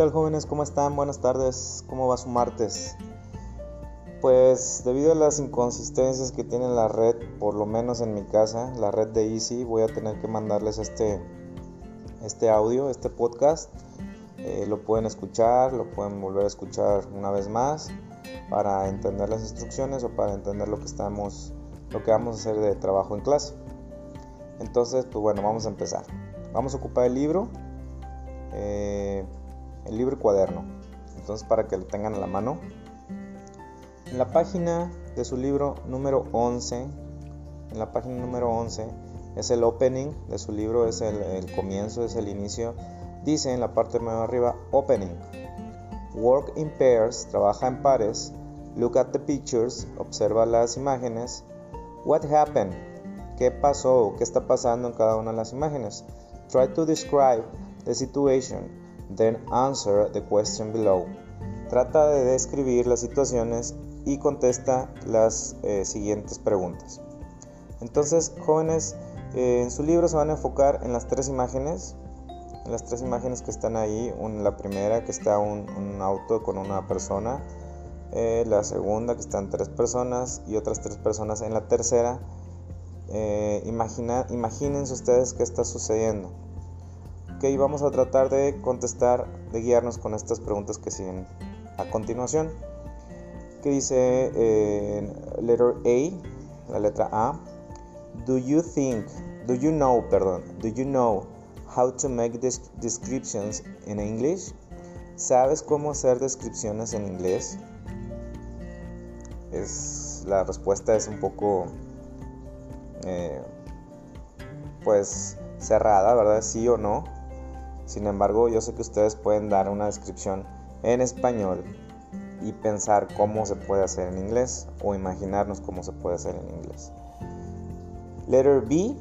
tal jóvenes? ¿Cómo están? Buenas tardes. ¿Cómo va su martes? Pues debido a las inconsistencias que tiene la red, por lo menos en mi casa, la red de Easy, voy a tener que mandarles este, este audio, este podcast. Eh, lo pueden escuchar, lo pueden volver a escuchar una vez más para entender las instrucciones o para entender lo que estamos, lo que vamos a hacer de trabajo en clase. Entonces, pues bueno, vamos a empezar. Vamos a ocupar el libro, eh, el libro cuaderno. Entonces, para que lo tengan a la mano. En la página de su libro número 11, en la página número 11, es el opening de su libro, es el, comienzo, es el inicio. Dice en la parte de arriba, opening. Work in pairs, trabaja en pares. Look at the pictures, observa las imágenes. What happened? ¿Qué pasó? ¿Qué está pasando en cada una de las imágenes? Try to describe the situation, then answer the question below. Trata de describir las situaciones y contesta las eh, siguientes preguntas. Entonces, jóvenes, eh, en su libro se van a enfocar en las tres imágenes, en las tres imágenes que están ahí. la primera que está un, auto con una persona, eh, la segunda que están tres personas y otras tres personas en la tercera eh, imagina, imagínense ustedes qué está sucediendo. Ok, vamos a tratar de contestar, de guiarnos con estas preguntas que siguen a continuación. Que dice eh, letter A, la letra A. Do you think, do you know, perdón, do you know how to make descriptions in English? ¿Sabes cómo hacer descripciones en inglés? Es, la respuesta es un poco eh, pues cerrada, ¿verdad? Sí o no. Sin embargo, yo sé que ustedes pueden dar una descripción en español y pensar cómo se puede hacer en inglés o imaginarnos cómo se puede hacer en inglés. Letter B,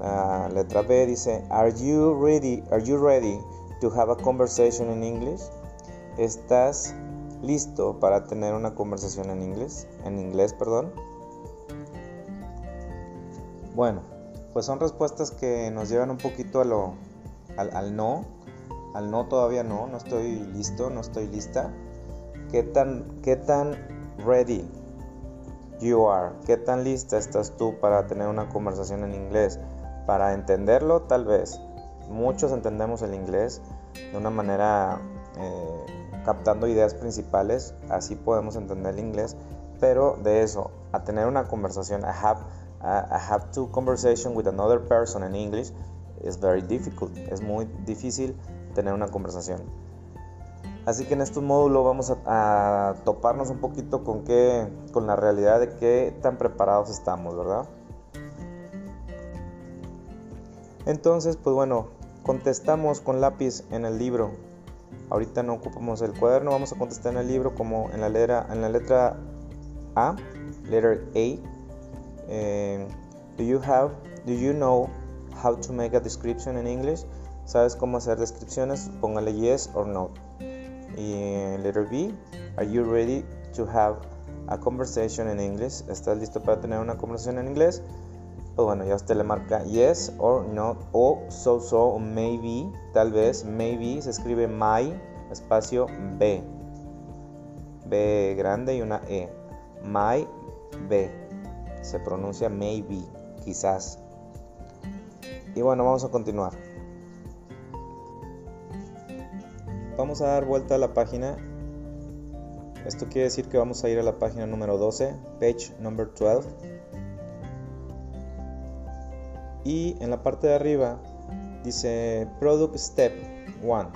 la letra B dice, Are you ready? Are you ready to have a conversation in English? ¿Estás listo para tener una conversación en inglés? En inglés, perdón. Bueno, pues son respuestas que nos llevan un poquito a lo, al, no, al no todavía no, no estoy listo, no estoy lista. ¿Qué tan, qué tan ready you are? ¿Qué tan lista estás tú para tener una conversación en inglés? Para entenderlo, tal vez. Muchos entendemos el inglés de una manera eh, captando ideas principales, así podemos entender el inglés, pero de eso, a tener una conversación, a have I have to conversation with another person in English is very difficult. Es muy difícil tener una conversación. Así que en este módulo vamos a, toparnos un poquito con qué, con la realidad de qué tan preparados estamos, ¿verdad? Entonces, pues bueno, contestamos con lápiz en el libro. Ahorita no ocupamos el cuaderno, vamos a contestar en el libro como en la letra, en la letra A, letter A, eh, do you have, do you know how to make a description in English? ¿Sabes cómo hacer descripciones? Póngale yes or no. Y letter B, are you ready to have a conversation in English? ¿Estás listo para tener una conversación en inglés? Pues bueno, ya usted le marca yes or no, o so so, maybe, tal vez, maybe, se escribe my, espacio B. B grande y una E. My B se pronuncia maybe, quizás. Y bueno, vamos a continuar. Vamos a dar vuelta a la página. Esto quiere decir que vamos a ir a la página número 12, page number 12. Y en la parte de arriba dice Product Step 1.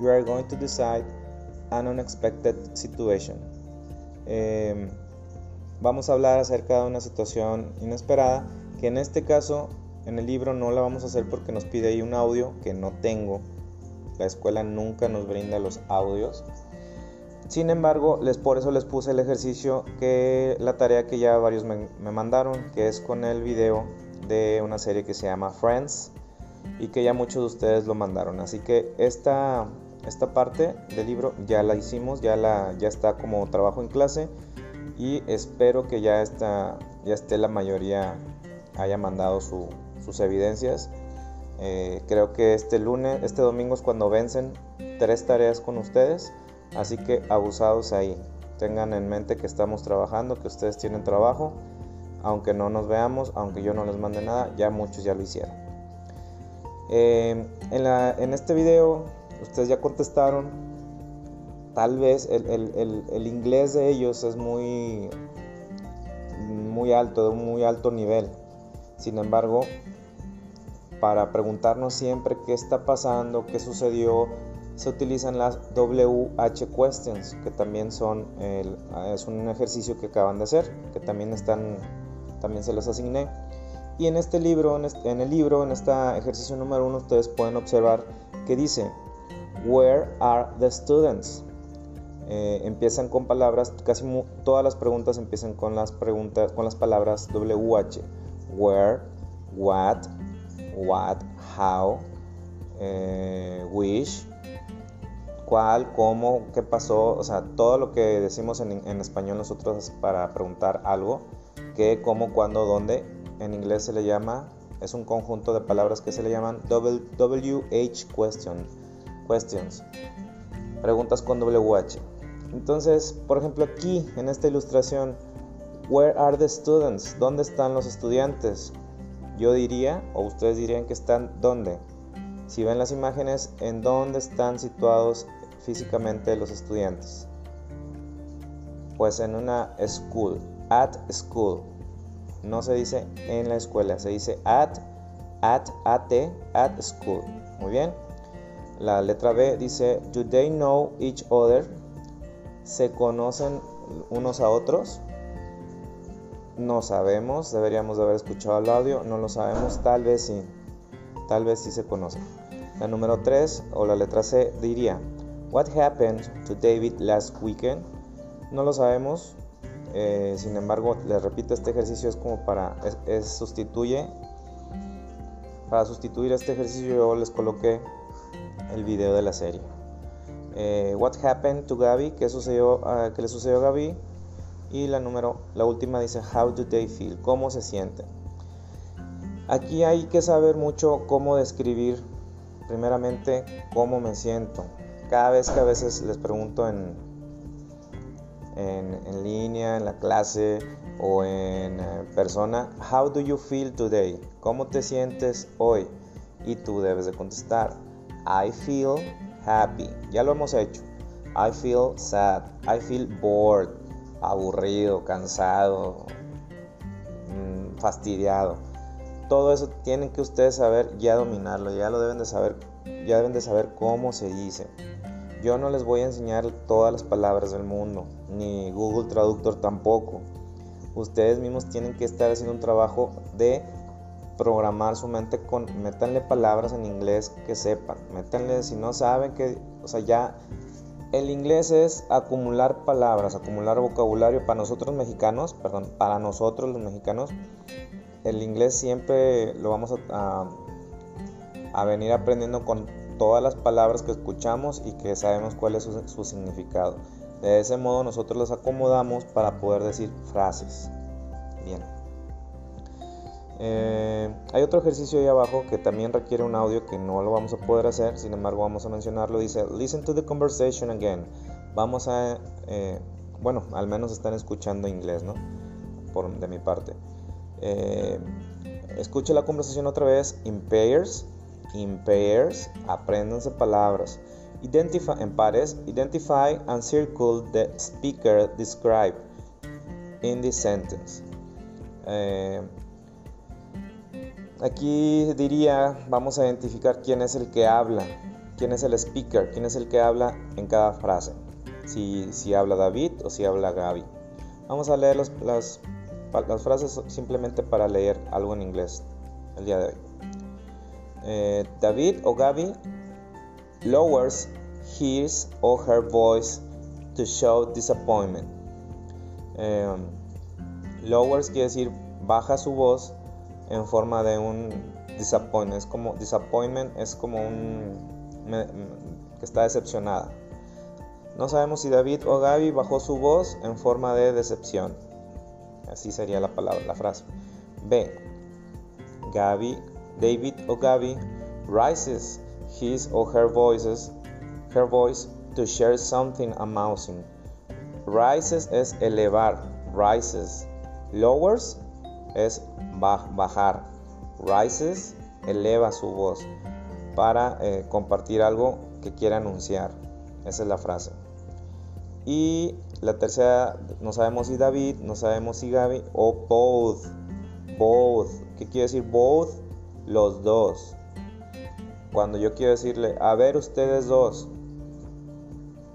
You are going to decide an unexpected situation. Eh, vamos a hablar acerca de una situación inesperada que en este caso en el libro no la vamos a hacer porque nos pide ahí un audio que no tengo. La escuela nunca nos brinda los audios. Sin embargo, les, por eso les puse el ejercicio que la tarea que ya varios me, mandaron, que es con el video de una serie que se llama Friends y que ya muchos de ustedes lo mandaron. Así que esta, esta parte del libro ya la hicimos, ya, la, ya está como trabajo en clase y espero que ya, está, ya esté la mayoría haya mandado sus evidencias. Eh, creo que este lunes, este domingo es cuando vencen tres tareas con ustedes, así que abusados ahí. Tengan en mente que estamos trabajando, que ustedes tienen trabajo, aunque no nos veamos, aunque yo no les mande nada, ya muchos ya lo hicieron. Eh, en, este video ustedes ya contestaron, tal vez el, inglés de ellos es muy, muy alto, de un muy alto nivel. Sin embargo, para preguntarnos siempre qué está pasando, qué sucedió, se utilizan las WH questions, que también son es un ejercicio que acaban de hacer, que también están también se los asigné. Y en este libro, en, el libro, en este ejercicio número uno, ustedes pueden observar que dice, Where are the students? Eh, empiezan con palabras, casi todas las preguntas empiezan con las preguntas, con las palabras WH. Where, what, what, how, eh, which, cuál, cómo, qué pasó, o sea, todo lo que decimos en, español nosotros para preguntar algo, qué, cómo, cuándo, dónde, en inglés se le llama, es un conjunto de palabras que se le llaman WH question, questions, preguntas con WH. Entonces, por ejemplo, aquí en esta ilustración, where are the students? ¿Dónde están los estudiantes? Yo diría, o ustedes dirían que están ¿dónde? Si ven las imágenes, ¿en dónde están situados físicamente los estudiantes? Pues en una school, at school. No se dice en la escuela, se dice at, at, at, at school. Muy bien. La letra B dice, do they know each other? ¿Se conocen unos a otros? No sabemos, deberíamos de haber escuchado el audio, no lo sabemos, tal vez sí tal vez sí se conocen. La número 3 o la letra C diría, What happened to David last weekend? No lo sabemos, eh, sin embargo, les repito, este ejercicio es como para, es, sustituye, para sustituir este ejercicio yo les coloqué el video de la serie. Eh, what happened to Gaby? ¿Qué, uh, ¿Qué le sucedió a Gaby? Y la número, la última dice, How do they feel? ¿Cómo se sienten? Aquí hay que saber mucho cómo describir, primeramente, cómo me siento. Cada vez que a veces les pregunto en, en, línea, en la clase o en eh, persona, How do you feel today? ¿Cómo te sientes hoy? Y tú debes de contestar, I feel happy. Ya lo hemos hecho. I feel sad. I feel bored. Aburrido, cansado, mm, fastidiado todo eso tienen que ustedes saber ya dominarlo, ya lo deben de saber, ya deben de saber cómo se dice. Yo no les voy a enseñar todas las palabras del mundo, ni Google Traductor tampoco. Ustedes mismos tienen que estar haciendo un trabajo de programar su mente con, métanle palabras en inglés que sepan, métanle si no saben que, o sea, ya el inglés es acumular palabras, acumular vocabulario para nosotros mexicanos, perdón, para nosotros los mexicanos el inglés siempre lo vamos a, a, venir aprendiendo con todas las palabras que escuchamos y que sabemos cuál es su, significado. De ese modo nosotros los acomodamos para poder decir frases. Bien. Eh, hay otro ejercicio ahí abajo que también requiere un audio que no lo vamos a poder hacer, sin embargo vamos a mencionarlo. Dice, listen to the conversation again. Vamos a, eh, bueno, al menos están escuchando inglés, ¿no? Por, de mi parte. Eh, escuche la conversación otra vez. In pairs, in pairs, apréndanse palabras. Identify en pares, identify and circle the speaker described in the sentence. Eh, aquí diría, vamos a identificar quién es el que habla, quién es el speaker, quién es el que habla en cada frase. Si, si habla David o si habla Gaby. Vamos a leer los, las las frases simplemente para leer algo en inglés el día de hoy. Eh, David o Gaby lowers his or her voice to show disappointment. Eh, lowers quiere decir baja su voz en forma de un disappointment. Es como disappointment es como un que está decepcionada. No sabemos si David o Gaby bajó su voz en forma de decepción. Así sería la palabra, la frase. B. Gaby, David o Gaby rises his or her voices, her voice to share something amusing. Rises es elevar, rises. Lowers es bajar. Rises eleva su voz para eh, compartir algo que quiere anunciar. Esa es la frase. Y la tercera, no sabemos si David, no sabemos si Gaby o both. Both. ¿Qué quiere decir both? Los dos. Cuando yo quiero decirle, a ver ustedes dos,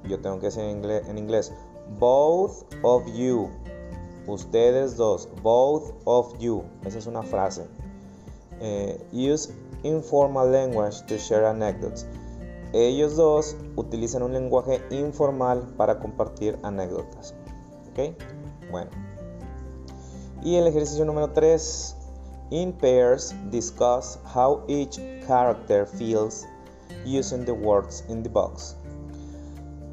yo tengo que decir en inglés, en inglés both of you. Ustedes dos, both of you. Esa es una frase. Eh, use informal language to share anecdotes. Ellos dos utilizan un lenguaje informal para compartir anécdotas. ¿Ok? Bueno. Y el ejercicio número 3. In pairs, discuss how each character feels using the words in the box.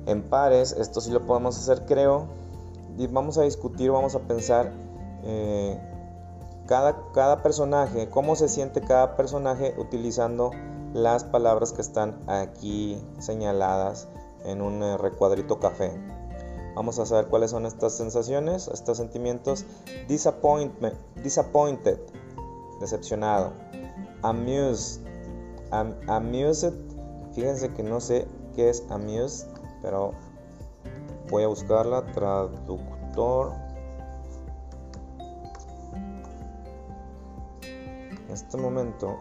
En pares, esto sí lo podemos hacer, creo. Vamos a discutir, vamos a pensar eh, cada, cada personaje, cómo se siente cada personaje utilizando las palabras que están aquí señaladas en un eh, recuadrito café. Vamos a saber cuáles son estas sensaciones, estos sentimientos. Disappointed, decepcionado. Amused, amused. Fíjense que no sé qué es amused, pero voy a buscarla. Traductor. En este momento,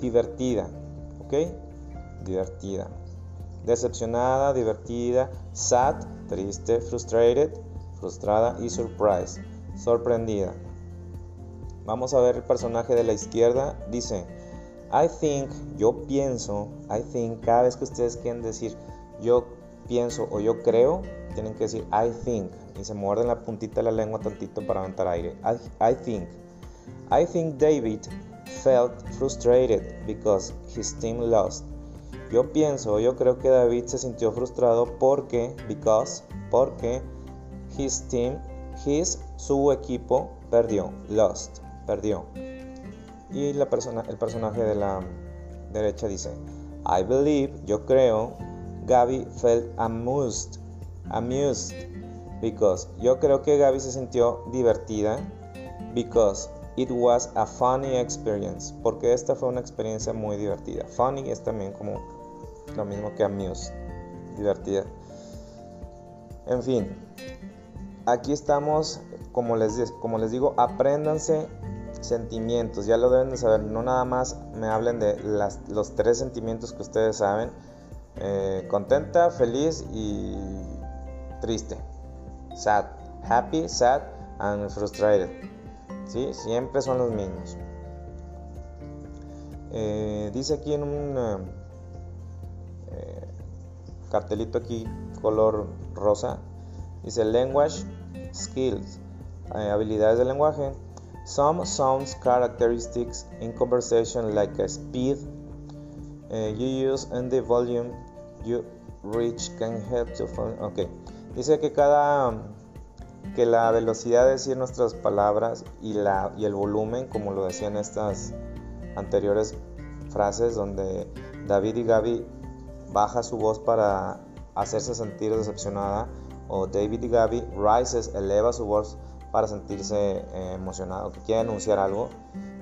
divertida, ¿ok? Divertida. Decepcionada, divertida, sad, triste, frustrated, frustrada y surprised, sorprendida. Vamos a ver el personaje de la izquierda. Dice, I think, yo pienso, I think, cada vez que ustedes quieren decir yo pienso o yo creo, tienen que decir I think y se muerden la puntita de la lengua tantito para aventar aire. I, I think. I think David felt frustrated because his team lost. Yo pienso, yo creo que David se sintió frustrado porque, because, porque his team, his, su equipo perdió, lost, perdió. Y la persona, el personaje de la derecha dice, I believe, yo creo, Gaby felt amused, amused, because, yo creo que Gaby se sintió divertida, because It was a funny experience, porque esta fue una experiencia muy divertida. Funny es también como lo mismo que amuse, divertida. En fin, aquí estamos, como les, como les digo, apréndanse sentimientos, ya lo deben de saber, no nada más me hablen de los tres sentimientos que ustedes saben, eh, contenta, feliz y triste, sad, happy, sad and frustrated. ¿sí? Siempre son los mismos. Eh, dice aquí en un eh, cartelito aquí color rosa, dice language skills, habilidades de lenguaje. Some sounds characteristics in conversation like speed you use and the volume you reach can help to okay dice que cada que la velocidad de decir nuestras palabras y, la, y el volumen, como lo decían estas anteriores frases, donde David y Gaby baja su voz para hacerse sentir decepcionada, o David y Gaby rises, eleva su voz para sentirse eh, emocionado, que quiere anunciar algo.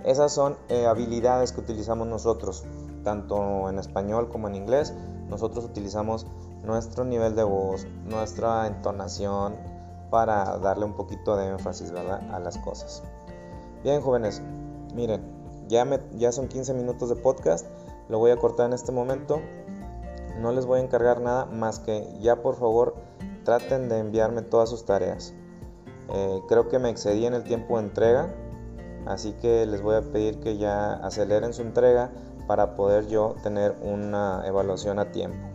Esas son eh, habilidades que utilizamos nosotros, tanto en español como en inglés. Nosotros utilizamos nuestro nivel de voz, nuestra entonación, para darle un poquito de énfasis ¿verdad? a las cosas. Bien, jóvenes, miren, ya, ya son 15 minutos de podcast, lo voy a cortar en este momento. No les voy a encargar nada más que ya por favor traten de enviarme todas sus tareas. Eh, creo que me excedí en el tiempo de entrega, así que les voy a pedir que ya aceleren su entrega para poder yo tener una evaluación a tiempo.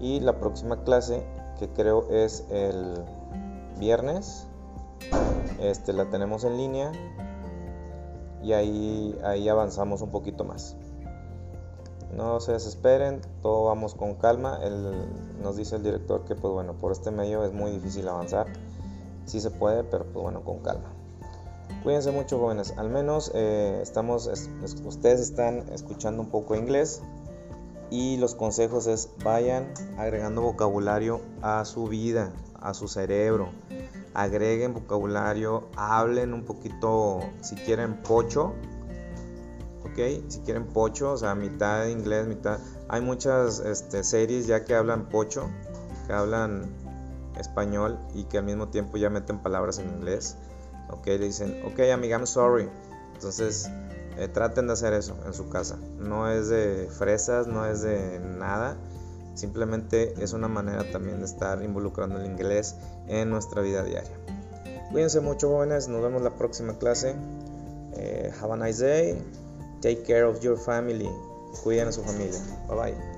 Y la próxima clase, que creo es el viernes. Este, la tenemos en línea y ahí, ahí avanzamos un poquito más. No se desesperen, todo vamos con calma. nos dice el director que pues bueno, por este medio es muy difícil avanzar. Sí se puede, pero pues bueno, con calma. Cuídense mucho jóvenes, al menos eh, estamos, ustedes están escuchando un poco inglés. Y los consejos es vayan agregando vocabulario a su vida, a su cerebro. Agreguen vocabulario, hablen un poquito, si quieren pocho, ok, si quieren pocho, o sea, mitad inglés, mitad. Hay muchas este, series ya que hablan pocho, que hablan español y que al mismo tiempo ya meten palabras en inglés. Ok, le dicen, ok, amiga, I'm sorry. Entonces, eh, traten de hacer eso en su casa. No es de fresas, no es de nada. Simplemente es una manera también de estar involucrando el inglés en nuestra vida diaria. Cuídense mucho jóvenes, nos vemos la próxima clase. Eh, have a nice day. Take care of your family. Cuiden a su familia. Bye bye.